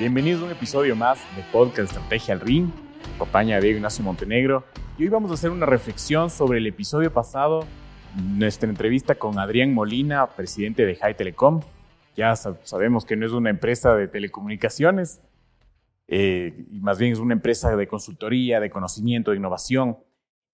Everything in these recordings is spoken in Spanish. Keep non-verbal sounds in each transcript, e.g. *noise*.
Bienvenidos a un episodio más de Podcast Estrategia al Ring. Acompaña a Diego Ignacio Montenegro. Y hoy vamos a hacer una reflexión sobre el episodio pasado, nuestra entrevista con Adrián Molina, presidente de High Telecom. Ya sabemos que no es una empresa de telecomunicaciones, eh, más bien es una empresa de consultoría, de conocimiento, de innovación.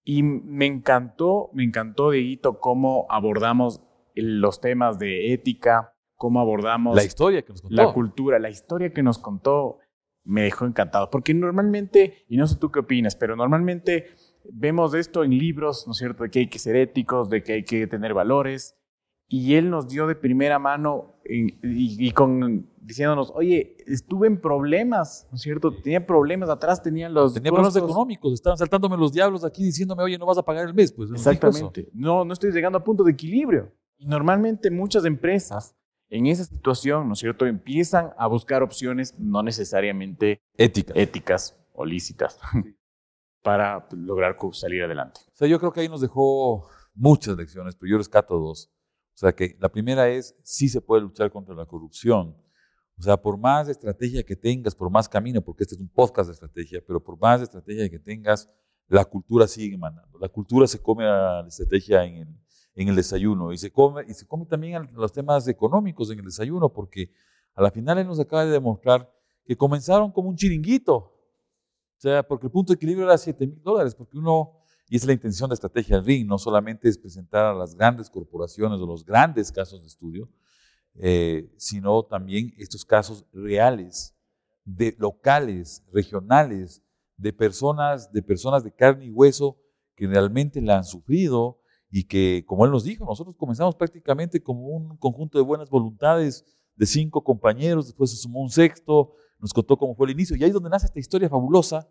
Y me encantó, me encantó, Dieguito, cómo abordamos los temas de ética, cómo abordamos la historia que nos contó. La cultura, la historia que nos contó me dejó encantado. Porque normalmente, y no sé tú qué opinas, pero normalmente vemos esto en libros, ¿no es cierto?, de que hay que ser éticos, de que hay que tener valores. Y él nos dio de primera mano y, con, diciéndonos, oye, estuve en problemas, ¿no es cierto? Tenía problemas, atrás tenían los Tenía problemas económicos, estaban saltándome los diablos aquí diciéndome, oye, no vas a pagar el mes. Pues, Exactamente. No, no estoy llegando a punto de equilibrio. Y normalmente muchas empresas en esa situación, ¿no es cierto?, empiezan a buscar opciones no necesariamente éticas, éticas o lícitas *laughs* para lograr salir adelante. O sea, yo creo que ahí nos dejó muchas lecciones, pero yo rescato dos. O sea, que la primera es, sí se puede luchar contra la corrupción. O sea, por más estrategia que tengas, por más camino, porque este es un podcast de estrategia, pero por más estrategia que tengas, la cultura sigue mandando. La cultura se come a la estrategia en el, en el desayuno. Y se come, y se come también los temas económicos en el desayuno, porque a la final él nos acaba de demostrar que comenzaron como un chiringuito. O sea, porque el punto de equilibrio era 7 mil dólares, porque uno, y es la intención de Estrategia RING, no solamente es presentar a las grandes corporaciones o los grandes casos de estudio, eh, sino también estos casos reales, de locales, regionales, de personas, de personas de carne y hueso que realmente la han sufrido, y que, como él nos dijo, nosotros comenzamos prácticamente como un conjunto de buenas voluntades de cinco compañeros, después se sumó un sexto, nos contó cómo fue el inicio, y ahí es donde nace esta historia fabulosa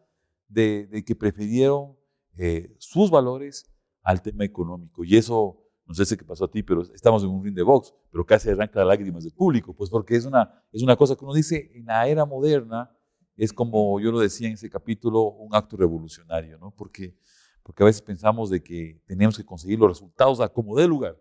de, que prefirieron eh, sus valores al tema económico. Y eso, no sé si qué pasó a ti, pero estamos en un ring de box, pero casi arranca las lágrimas del público, pues porque es una, es una cosa que uno dice en la era moderna, es como yo lo decía en ese capítulo, un acto revolucionario, ¿no? Porque porque a veces pensamos de que tenemos que conseguir los resultados a como de lugar.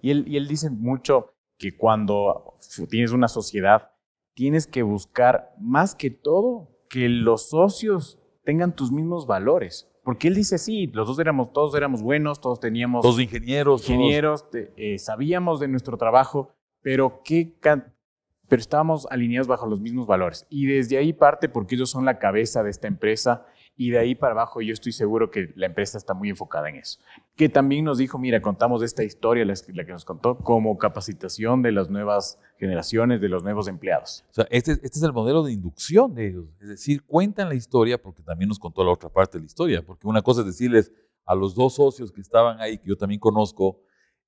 Y él, y él dice mucho que cuando tienes una sociedad, tienes que buscar más que todo que los socios tengan tus mismos valores. Porque él dice, sí, los dos éramos, todos éramos buenos, todos teníamos... Todos ingenieros. Ingenieros, eh, sabíamos de nuestro trabajo, pero, qué pero estábamos alineados bajo los mismos valores. Y desde ahí parte porque ellos son la cabeza de esta empresa y de ahí para abajo yo estoy seguro que la empresa está muy enfocada en eso. Que también nos dijo, mira, contamos esta historia, la, que nos contó, como capacitación de las nuevas generaciones, de los nuevos empleados. O sea, este, este es el modelo de inducción de ellos. Es decir, cuentan la historia porque también nos contó la otra parte de la historia. Porque una cosa es decirles a los dos socios que estaban ahí, que yo también conozco,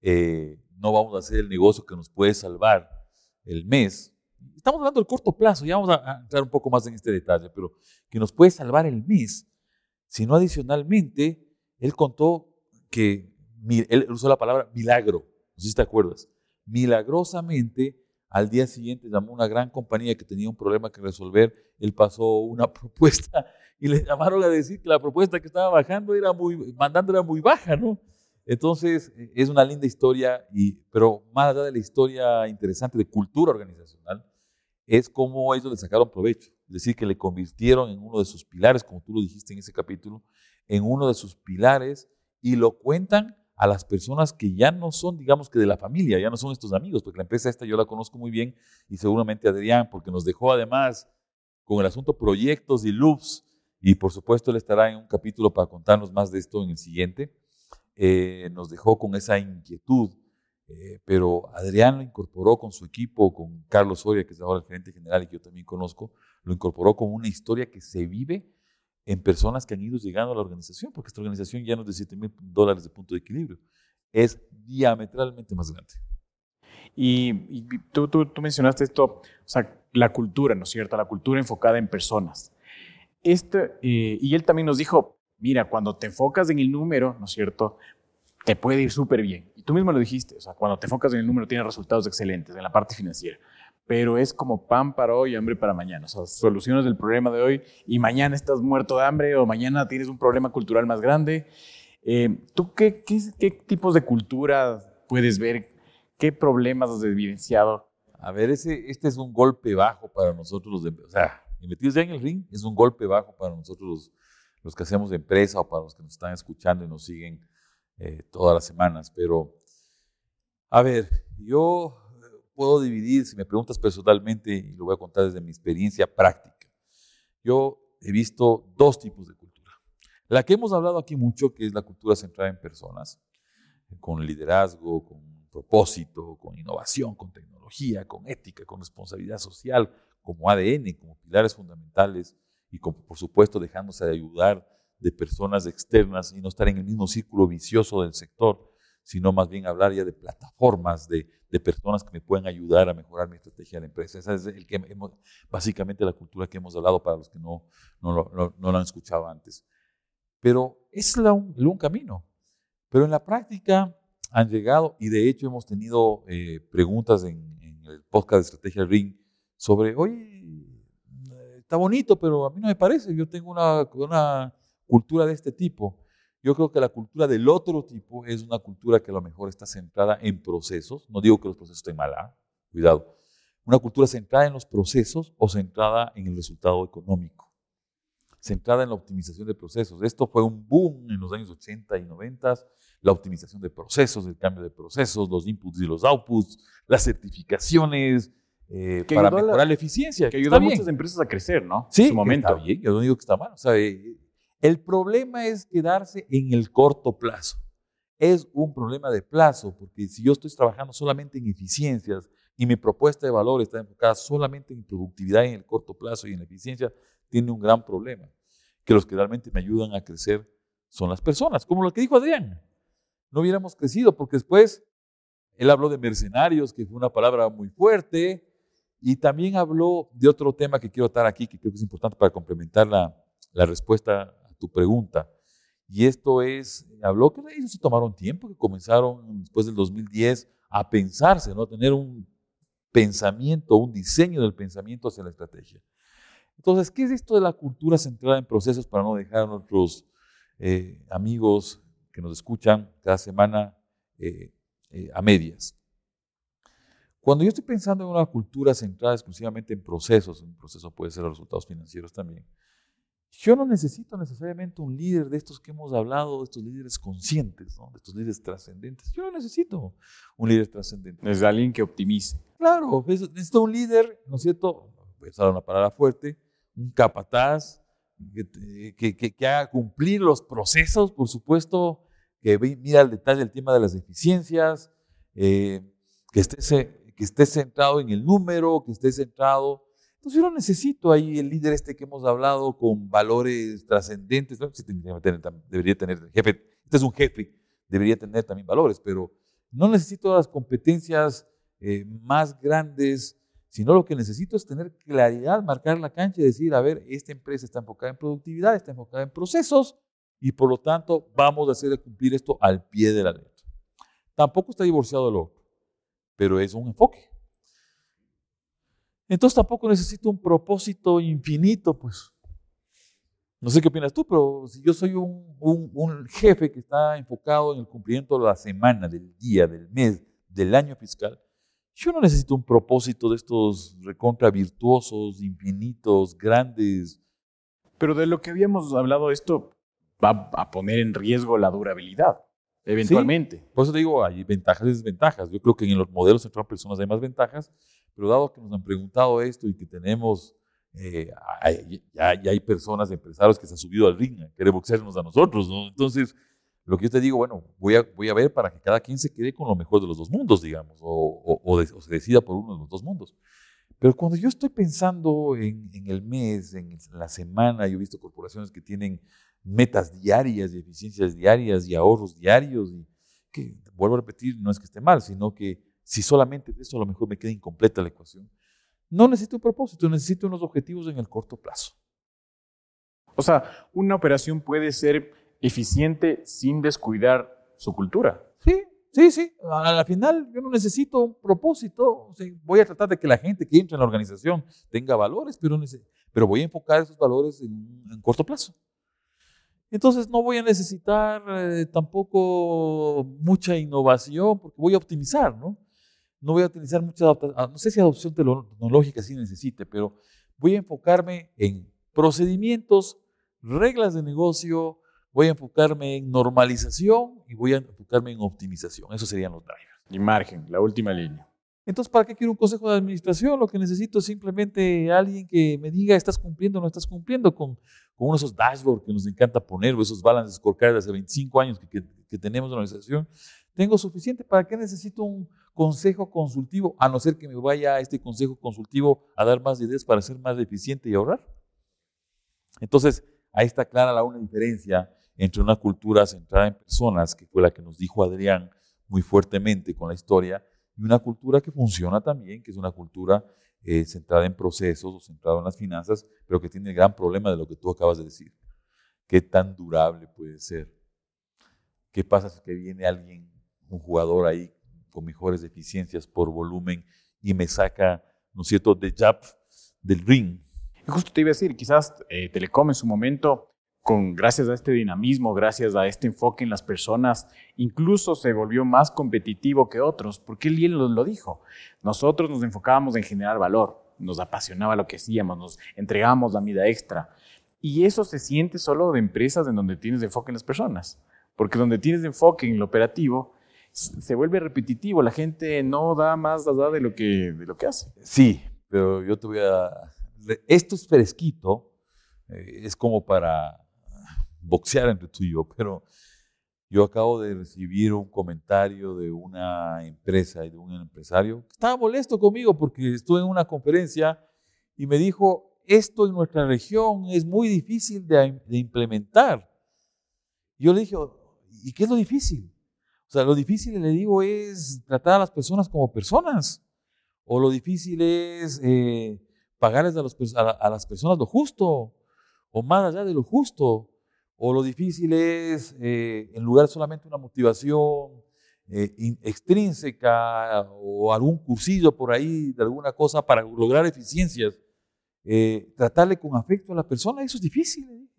eh, no vamos a hacer el negocio que nos puede salvar el mes, estamos hablando del corto plazo, ya vamos a, entrar un poco más en este detalle, pero que nos puede salvar el mes, sino adicionalmente, él contó que, él usó la palabra milagro, no sé si te acuerdas, milagrosamente al día siguiente llamó una gran compañía que tenía un problema que resolver, él pasó una *laughs* propuesta y le llamaron a decir que la propuesta que estaba bajando era muy, mandando era muy baja, ¿no? Entonces, es una linda historia, y, pero más allá de la historia interesante de cultura organizacional, es cómo ellos le sacaron provecho. Es decir, que le convirtieron en uno de sus pilares, como tú lo dijiste en ese capítulo, en uno de sus pilares y lo cuentan a las personas que ya no son, digamos que de la familia, ya no son estos amigos, porque la empresa esta yo la conozco muy bien y seguramente Adrián, porque nos dejó además con el asunto proyectos y loops, y por supuesto él estará en un capítulo para contarnos más de esto en el siguiente, eh, nos dejó con esa inquietud eh, pero Adrián lo incorporó con su equipo, con Carlos Soria, que es ahora el gerente general y que yo también conozco, lo incorporó como una historia que se vive en personas que han ido llegando a la organización, porque esta organización ya no es de 7 mil dólares de punto de equilibrio, es diametralmente más grande. Y, tú, tú, tú, mencionaste esto, o sea, la cultura, ¿no es cierto? La cultura enfocada en personas. Este, eh, y él también nos dijo, mira, cuando te enfocas en el número, ¿no es cierto? te puede ir súper bien. Y tú mismo lo dijiste, o sea, cuando te enfocas en el número tienes resultados excelentes en la parte financiera. Pero es como pan para hoy, hambre para mañana. O sea, soluciones del problema de hoy y mañana estás muerto de hambre o mañana tienes un problema cultural más grande. Eh, ¿Tú qué, qué, tipos de cultura puedes ver? ¿Qué problemas has evidenciado A ver, este es un golpe bajo para nosotros los o sea, metidos ya en el ring, es un golpe bajo para nosotros los, los que hacemos de empresa o para los que nos están escuchando y nos siguen eh, todas las semanas. Pero, a ver, yo puedo dividir, si me preguntas personalmente, y lo voy a contar desde mi experiencia práctica. Yo he visto dos tipos de cultura. La que hemos hablado aquí mucho, que es la cultura centrada en personas, con liderazgo, con propósito, con innovación, con tecnología, con ética, con responsabilidad social, como ADN, como pilares fundamentales y por supuesto dejándose de ayudar de personas externas y no estar en el mismo círculo vicioso del sector, sino más bien hablar ya de plataformas, de, de personas que me pueden ayudar a mejorar mi estrategia de la empresa. Esa es el que hemos, básicamente la cultura que hemos hablado para los que no, no, no, no lo han escuchado antes. Pero es la, el un camino. Pero en la práctica han llegado, y de hecho hemos tenido eh, preguntas en, en, el podcast de Estrategia Ring sobre, oye, está bonito, pero a mí no me parece, yo tengo una, una cultura de este tipo. Yo creo que la cultura del otro tipo es una cultura que a lo mejor está centrada en procesos. No digo que los procesos estén mal, ¿ah? cuidado. Una cultura centrada en los procesos o centrada en el resultado económico. Centrada en la optimización de procesos. Esto fue un boom en los años 80 y 90, la optimización de procesos, el cambio de procesos, los inputs y los outputs, las certificaciones, eh, para mejorar la, la, eficiencia. Que ayuda a muchas empresas a crecer, ¿no? Sí, en su momento. está bien, yo no digo que está mal. O sea, eh, el problema es quedarse en el corto plazo. Es un problema de plazo, porque si yo estoy trabajando solamente en eficiencias y mi propuesta de valor está enfocada solamente en productividad en el corto plazo y en eficiencia, tiene un gran problema. Que los que realmente me ayudan a crecer son las personas, como lo que dijo Adrián. No hubiéramos crecido porque después él habló de mercenarios, que fue una palabra muy fuerte, y también habló de otro tema que quiero estar aquí, que creo que es importante para complementar la, la respuesta tu pregunta. Y esto es, habló que ellos se tomaron tiempo, que comenzaron después del 2010 a pensarse, ¿no? a tener un pensamiento, un diseño del pensamiento hacia la estrategia. Entonces, ¿qué es esto de la cultura centrada en procesos para no dejar a nuestros eh, amigos que nos escuchan cada semana eh, eh, a medias? Cuando yo estoy pensando en una cultura centrada exclusivamente en procesos, un proceso puede ser los resultados financieros también, yo no necesito necesariamente un líder de estos que hemos hablado, de estos líderes conscientes, de estos líderes trascendentes. Yo no necesito un líder trascendente. Es alguien que optimice. Claro, necesito un líder, ¿no es cierto? Voy a usar una palabra fuerte, un capataz, que, que, que, haga cumplir los procesos, por supuesto, que mira al detalle el tema de las deficiencias, eh, que, esté, que esté centrado en el número, que esté centrado entonces yo no necesito ahí el líder este que hemos hablado con valores trascendentes. ¿no? Sí, debería tener, jefe, este es un jefe, debería tener también valores, pero no necesito las competencias eh, más grandes, sino lo que necesito es tener claridad, marcar la cancha y decir, a ver, esta empresa está enfocada en productividad, está enfocada en procesos y por lo tanto vamos a hacer cumplir esto al pie de la letra. Tampoco está divorciado del otro, pero es un enfoque. Entonces tampoco necesito un propósito infinito, pues. No sé qué opinas tú, pero si yo soy un, un, jefe que está enfocado en el cumplimiento de la semana, del día, del mes, del año fiscal, yo no necesito un propósito de estos recontra virtuosos, infinitos, grandes. Pero de lo que habíamos hablado, esto va a poner en riesgo la durabilidad, eventualmente. Sí, por eso te digo, hay ventajas y desventajas. Yo creo que en los modelos centrados personas hay más ventajas, pero dado que nos han preguntado esto y que tenemos, eh, ya, hay personas, empresarios que se han subido al ring a querer boxearnos a nosotros, ¿no? Entonces, lo que yo te digo, bueno, voy a, voy a ver para que cada quien se quede con lo mejor de los dos mundos, digamos, o, o, se decida por uno de los dos mundos. Pero cuando yo estoy pensando en, en, el mes, en la semana, yo he visto corporaciones que tienen metas diarias y eficiencias diarias y ahorros diarios, y que, vuelvo a repetir, no es que esté mal, sino que si solamente de eso a lo mejor me queda incompleta la ecuación. No necesito un propósito, necesito unos objetivos en el corto plazo. O sea, una operación puede ser eficiente sin descuidar su cultura. Sí, sí, sí. Al final yo no necesito un propósito. voy a tratar de que la gente que entre en la organización tenga valores, pero, pero voy a enfocar esos valores en, en corto plazo. Entonces no voy a necesitar eh, tampoco mucha innovación porque voy a optimizar, ¿no? No voy a utilizar mucha adaptación, no sé si adopción tecnológica sí necesite, pero voy a enfocarme en procedimientos, reglas de negocio, voy a enfocarme en normalización y voy a enfocarme en optimización. Esos serían los drivers. Y margen, la última línea. Entonces, ¿para qué quiero un consejo de administración? Lo que necesito es simplemente alguien que me diga, ¿estás cumpliendo o no estás cumpliendo con, con uno de esos dashboards que nos encanta poner, o esos balances scorecard de hace 25 años que, que, tenemos en la organización? ¿Tengo suficiente? ¿Para qué necesito un consejo consultivo? A no ser que me vaya a este consejo consultivo a dar más ideas para ser más eficiente y ahorrar. Entonces, ahí está clara la una diferencia entre una cultura centrada en personas, que fue la que nos dijo Adrián muy fuertemente con la historia, y una cultura que funciona también, que es una cultura eh, centrada en procesos o centrada en las finanzas, pero que tiene el gran problema de lo que tú acabas de decir. ¿Qué tan durable puede ser? ¿Qué pasa si viene alguien, un jugador ahí con mejores eficiencias por volumen y me saca, ¿no es cierto?, de jab del ring. justo te iba a decir, quizás eh, Telecom en su momento con, gracias a este dinamismo, gracias a este enfoque en las personas, incluso se volvió más competitivo que otros, porque él lo, lo dijo. Nosotros nos enfocábamos en generar valor, nos apasionaba lo que hacíamos, nos entregábamos la vida extra. Y eso se siente solo de empresas en donde tienes enfoque en las personas, porque donde tienes enfoque en lo operativo, se vuelve repetitivo, la gente no da más allá de lo que, de lo que hace. Sí, pero yo te voy a... Esto es fresquito, eh, es como para boxear entre tú y yo, pero yo acabo de recibir un comentario de una empresa y de un empresario que estaba molesto conmigo porque estuve en una conferencia y me dijo, esto en nuestra región es muy difícil de, implementar. yo le dije, ¿y qué es lo difícil? Sea, lo difícil, le digo, es tratar a las personas como personas. O lo difícil es eh, pagarles a, a las personas lo justo. O más allá de lo justo o lo difícil es, eh, en lugar de solamente una motivación eh, extrínseca o algún cursillo por ahí de alguna cosa para lograr eficiencias, eh, tratarle con afecto a la persona, eso es difícil.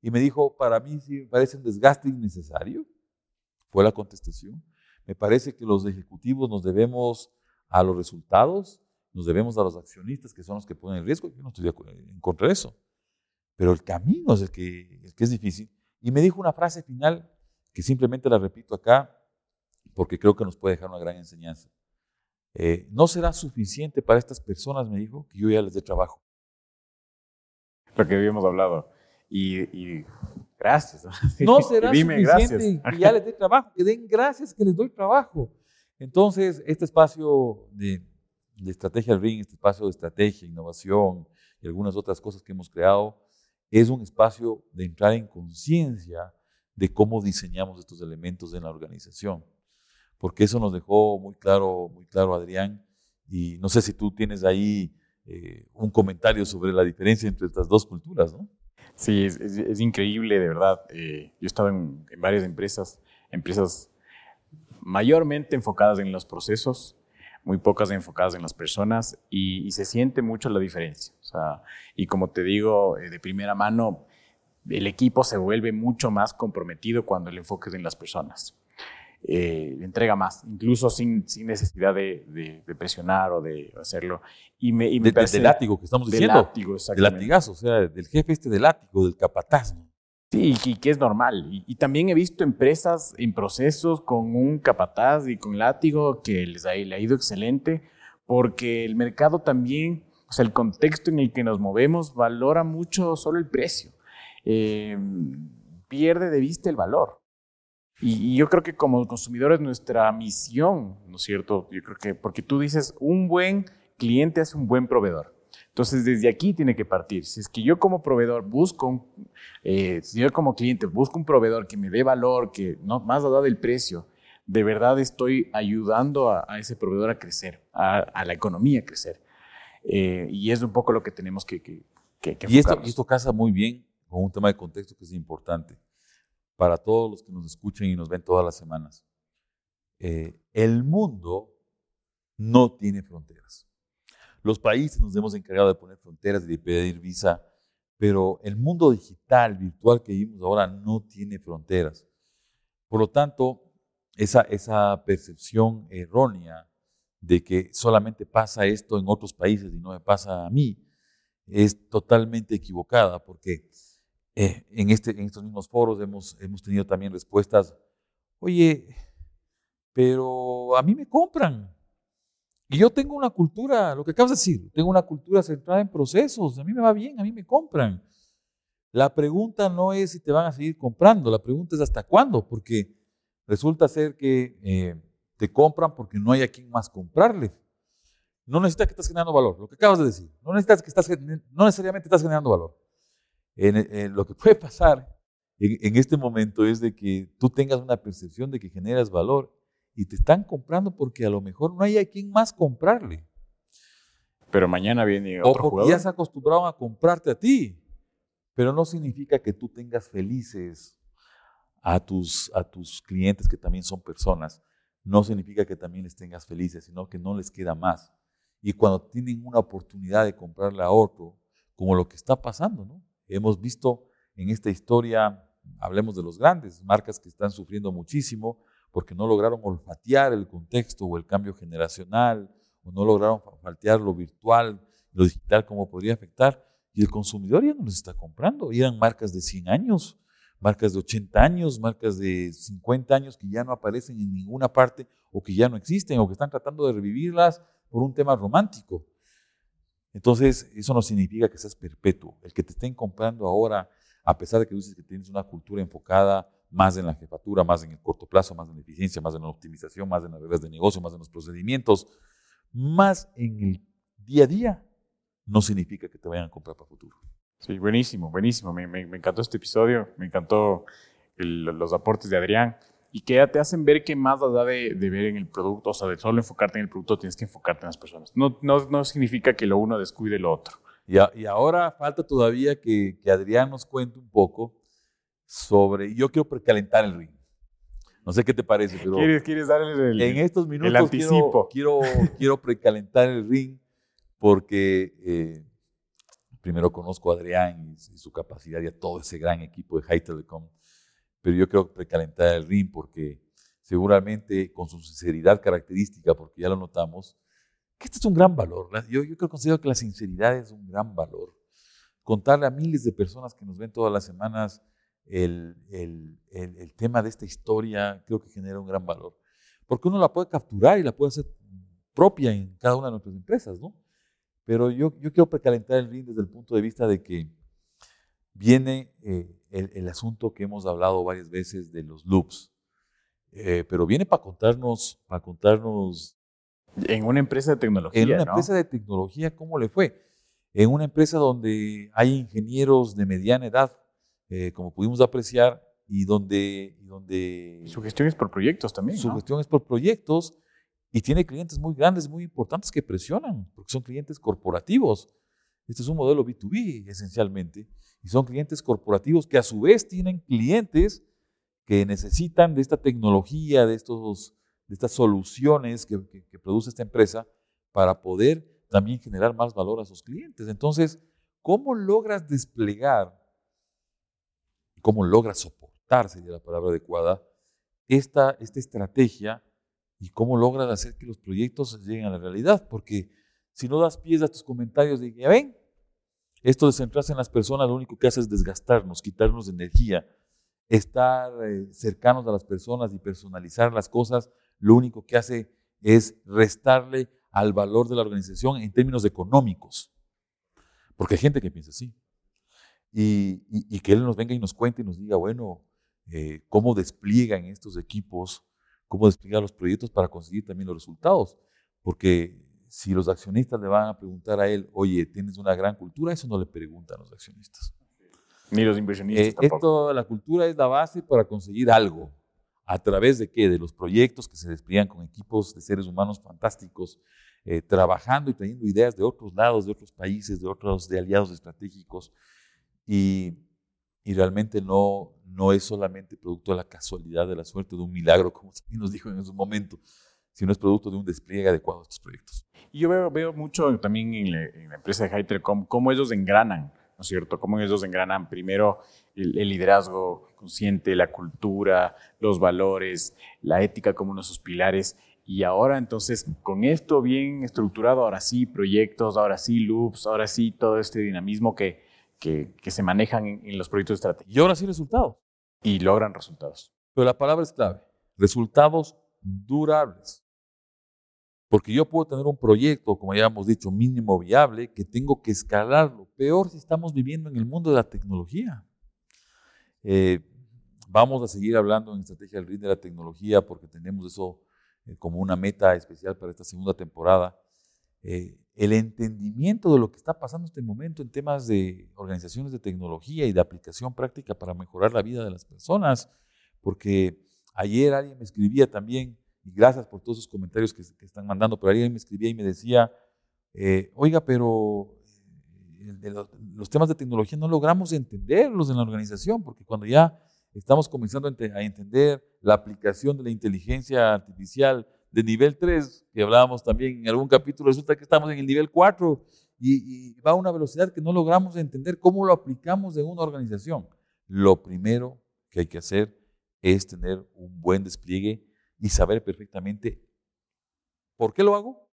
Y me dijo, para mí sí me parece un desgaste innecesario, fue la contestación. Me parece que los ejecutivos nos debemos a los resultados, nos debemos a los accionistas que son los que ponen el riesgo. Yo no estoy en contra de eso pero el camino es el que, es difícil. Y me dijo una frase final que simplemente la repito acá porque creo que nos puede dejar una gran enseñanza. Eh, no será suficiente para estas personas, me dijo, que yo ya les dé trabajo. Lo que habíamos hablado. Y, gracias. No *laughs* será suficiente que ya les dé trabajo, que den gracias que les doy trabajo. Entonces, este espacio de, de estrategia ring, este espacio de estrategia, innovación y algunas otras cosas que hemos creado, es un espacio de entrar en conciencia de cómo diseñamos estos elementos en la organización. Porque eso nos dejó muy claro, muy claro Adrián. Y no sé si tú tienes ahí eh, un comentario sobre la diferencia entre estas dos culturas, ¿no? Sí, es, increíble, de verdad. Eh, yo he estado en, en varias empresas, empresas mayormente enfocadas en los procesos, muy pocas enfocadas en las personas y, se siente mucho la diferencia. O sea, y como te digo eh, de primera mano, el equipo se vuelve mucho más comprometido cuando el enfoque es en las personas. Eh, entrega más, incluso sin, sin necesidad de, presionar o de hacerlo. Y me, y me de, látigo que estamos diciendo. Látigo, de latigazo, o sea, del jefe este de látigo, del capataz. Sí, y que es normal. Y, también he visto empresas en procesos con un capataz y con látigo que les ha, le ha ido excelente, porque el mercado también, o sea, el contexto en el que nos movemos valora mucho solo el precio. Eh, pierde de vista el valor. Y, yo creo que como consumidores nuestra misión, ¿no es cierto? Yo creo que, porque tú dices, un buen cliente es un buen proveedor. Entonces, desde aquí tiene que partir. Si es que yo como proveedor busco, un, eh, si yo como cliente busco un proveedor que me dé valor, que no más allá del precio, de verdad estoy ayudando a, ese proveedor a crecer, a, la economía a crecer. Eh, y es un poco lo que tenemos que, que, y, esto, y esto casa muy bien con un tema de contexto que es importante para todos los que nos escuchan y nos ven todas las semanas. Eh, el mundo no tiene fronteras. Los países nos hemos encargado de poner fronteras y de pedir visa, pero el mundo digital, virtual que vivimos ahora no tiene fronteras. Por lo tanto, esa, esa percepción errónea de que solamente pasa esto en otros países y no me pasa a mí, es totalmente equivocada, porque eh, en, este, en estos mismos foros hemos, hemos tenido también respuestas, oye, pero a mí me compran. Y yo tengo una cultura, lo que acabas de decir, tengo una cultura centrada en procesos, a mí me va bien, a mí me compran. La pregunta no es si te van a seguir comprando, la pregunta es hasta cuándo, porque resulta ser que eh, te compran porque no hay a quien más comprarle. No necesitas que estás generando valor, lo que acabas de decir. No necesitas que estás, no necesariamente estás generando valor. En, lo que puede pasar en, en, este momento es de que tú tengas una percepción de que generas valor y te están comprando porque a lo mejor no hay a quien más comprarle. Pero mañana viene otro O porque jugador. ya se acostumbraron a comprarte a ti. Pero no significa que tú tengas felices a tus, a tus clientes que también son personas. No significa que también les tengas felices, sino que no les queda más. Y cuando tienen una oportunidad de comprarle a otro, como lo que está pasando, ¿no? Hemos visto en esta historia, hablemos de los grandes, marcas que están sufriendo muchísimo porque no lograron olfatear el contexto o el cambio generacional, o no lograron olfatear lo virtual, lo digital, cómo podría afectar, y el consumidor ya no les está comprando. Y eran marcas de 100 años, marcas de 80 años, marcas de 50 años que ya no aparecen en ninguna parte o que ya no existen o que están tratando de revivirlas por un tema romántico. Entonces, eso no significa que seas perpetuo. El que te estén comprando ahora, a pesar de que dices que tienes una cultura enfocada más en la jefatura, más en el corto plazo, más en la eficiencia, más en la optimización, más en las reglas de negocio, más en los procedimientos, más en el día a día, no significa que te vayan a comprar para futuro. Sí, buenísimo, buenísimo. Me, encantó este episodio, me encantó los aportes de Adrián y que te hacen ver que más da de, ver en el producto, o sea, de solo enfocarte en el producto, tienes que enfocarte en las personas. No, no, no significa que lo uno descuide lo otro. Y, y ahora falta todavía que, que, Adrián nos cuente un poco sobre, yo quiero precalentar el ring. No sé qué te parece, pero ¿Quieres, quieres darle el, en estos minutos quiero, quiero, *laughs* quiero, precalentar el ring porque eh, primero conozco a Adrián y, su capacidad y a todo ese gran equipo de High Telecom pero yo creo que precalentar el ring porque seguramente con su sinceridad característica, porque ya lo notamos, que este es un gran valor. Yo, yo creo, considero que la sinceridad es un gran valor. Contarle a miles de personas que nos ven todas las semanas el, el, el, tema de esta historia, creo que genera un gran valor. Porque uno la puede capturar y la puede hacer propia en cada una de nuestras empresas, ¿no? Pero yo, yo quiero precalentar el ring desde el punto de vista de que viene eh, el, asunto que hemos hablado varias veces de los loops, eh, pero viene para contarnos, para contarnos... En una empresa de tecnología. En una empresa de tecnología, ¿cómo le fue? En una empresa donde hay ingenieros de mediana edad, eh, como pudimos apreciar, y donde, y donde... Su gestión es por proyectos también. Su gestión es por proyectos y tiene clientes muy grandes, muy importantes que presionan, porque son clientes corporativos. Este es un modelo B2B esencialmente. Y son clientes corporativos que a su vez tienen clientes que necesitan de esta tecnología, de, estos, de estas soluciones que, produce esta empresa para poder también generar más valor a sus clientes. Entonces, ¿cómo logras desplegar, cómo logras soportar, sería la palabra adecuada, esta, esta estrategia y cómo logras hacer que los proyectos lleguen a la realidad? Porque si no das pies a tus comentarios de, ya ven, esto de centrarse en las personas lo único que hace es desgastarnos, quitarnos energía. Estar eh, cercanos a las personas y personalizar las cosas, lo único que hace es restarle al valor de la organización en términos económicos. Porque hay gente que piensa así. Y, que él nos venga y nos cuente y nos diga, bueno, eh, cómo despliegan estos equipos, cómo despliegan los proyectos para conseguir también los resultados. Porque si los accionistas le van a preguntar a él, oye, tienes una gran cultura, eso no le preguntan los accionistas. Ni los inversionistas. Eh, esto, la cultura es la base para conseguir algo. ¿A través de qué? De los proyectos que se despliegan con equipos de seres humanos fantásticos, eh, trabajando y trayendo ideas de otros lados, de otros países, de otros de aliados estratégicos. Y, y realmente no, no es solamente producto de la casualidad, de la suerte, de un milagro, como también nos dijo en ese momento, sino es producto de un despliegue adecuado de estos proyectos. Y yo veo, veo mucho también en la, empresa de Telecom cómo ellos engranan, ¿no es cierto? Cómo ellos engranan primero el, liderazgo consciente, la cultura, los valores, la ética como uno de sus pilares. Y ahora entonces, con esto bien estructurado, ahora sí proyectos, ahora sí loops, ahora sí todo este dinamismo que, que, se manejan en, los proyectos estratégicos. Y ahora sí resultados. Y logran resultados. Pero la palabra es clave. Resultados durables. Porque yo puedo tener un proyecto, como ya hemos dicho, mínimo viable, que tengo que escalarlo. Peor si estamos viviendo en el mundo de la tecnología. Eh, vamos a seguir hablando en Estrategia del RIT de la tecnología porque tenemos eso eh, como una meta especial para esta segunda temporada. Eh, el entendimiento de lo que está pasando en este momento en temas de organizaciones de tecnología y de aplicación práctica para mejorar la vida de las personas, porque ayer alguien me escribía también, y gracias por todos esos comentarios que, están mandando, pero alguien me escribía y me decía, eh, oiga, pero los, temas de tecnología no logramos entenderlos en la organización, porque cuando ya estamos comenzando a entender la aplicación de la inteligencia artificial de nivel 3, que hablábamos también en algún capítulo, resulta que estamos en el nivel 4 y, y va a una velocidad que no logramos entender cómo lo aplicamos en una organización. Lo primero que hay que hacer es tener un buen despliegue y saber perfectamente por qué lo hago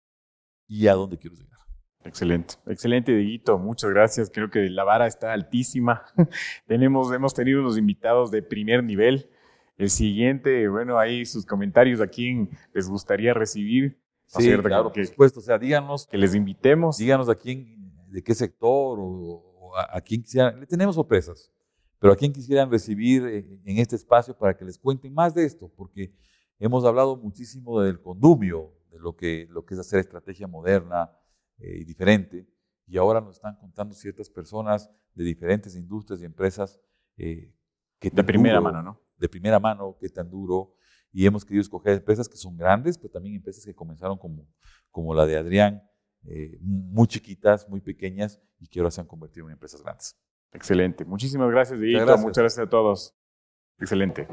y a dónde quiero llegar. Excelente, excelente, Dieguito. Muchas gracias. Creo que la vara está altísima. *laughs* Tenemos, hemos tenido unos invitados de primer nivel. El siguiente, bueno, ahí sus comentarios a quién les gustaría recibir. Sí, claro, por supuesto. O sea, díganos. Que les invitemos. Díganos a quién, de qué sector o, a, quién quisieran. Le tenemos sorpresas, pero a quién quisieran recibir eh, en este espacio para que les cuenten más de esto, porque hemos hablado muchísimo del condumio, de lo que, lo que es hacer estrategia moderna eh, y diferente, y ahora nos están contando ciertas personas de diferentes industrias y empresas eh, que de primera mano, ¿no? de primera mano, qué tan duro, y hemos querido escoger empresas que son grandes, pero también empresas que comenzaron como, como la de Adrián, eh, muy chiquitas, muy pequeñas, y que ahora se han convertido en empresas grandes. Excelente. Muchísimas gracias, Dieguito. Muchas gracias a todos. Excelente.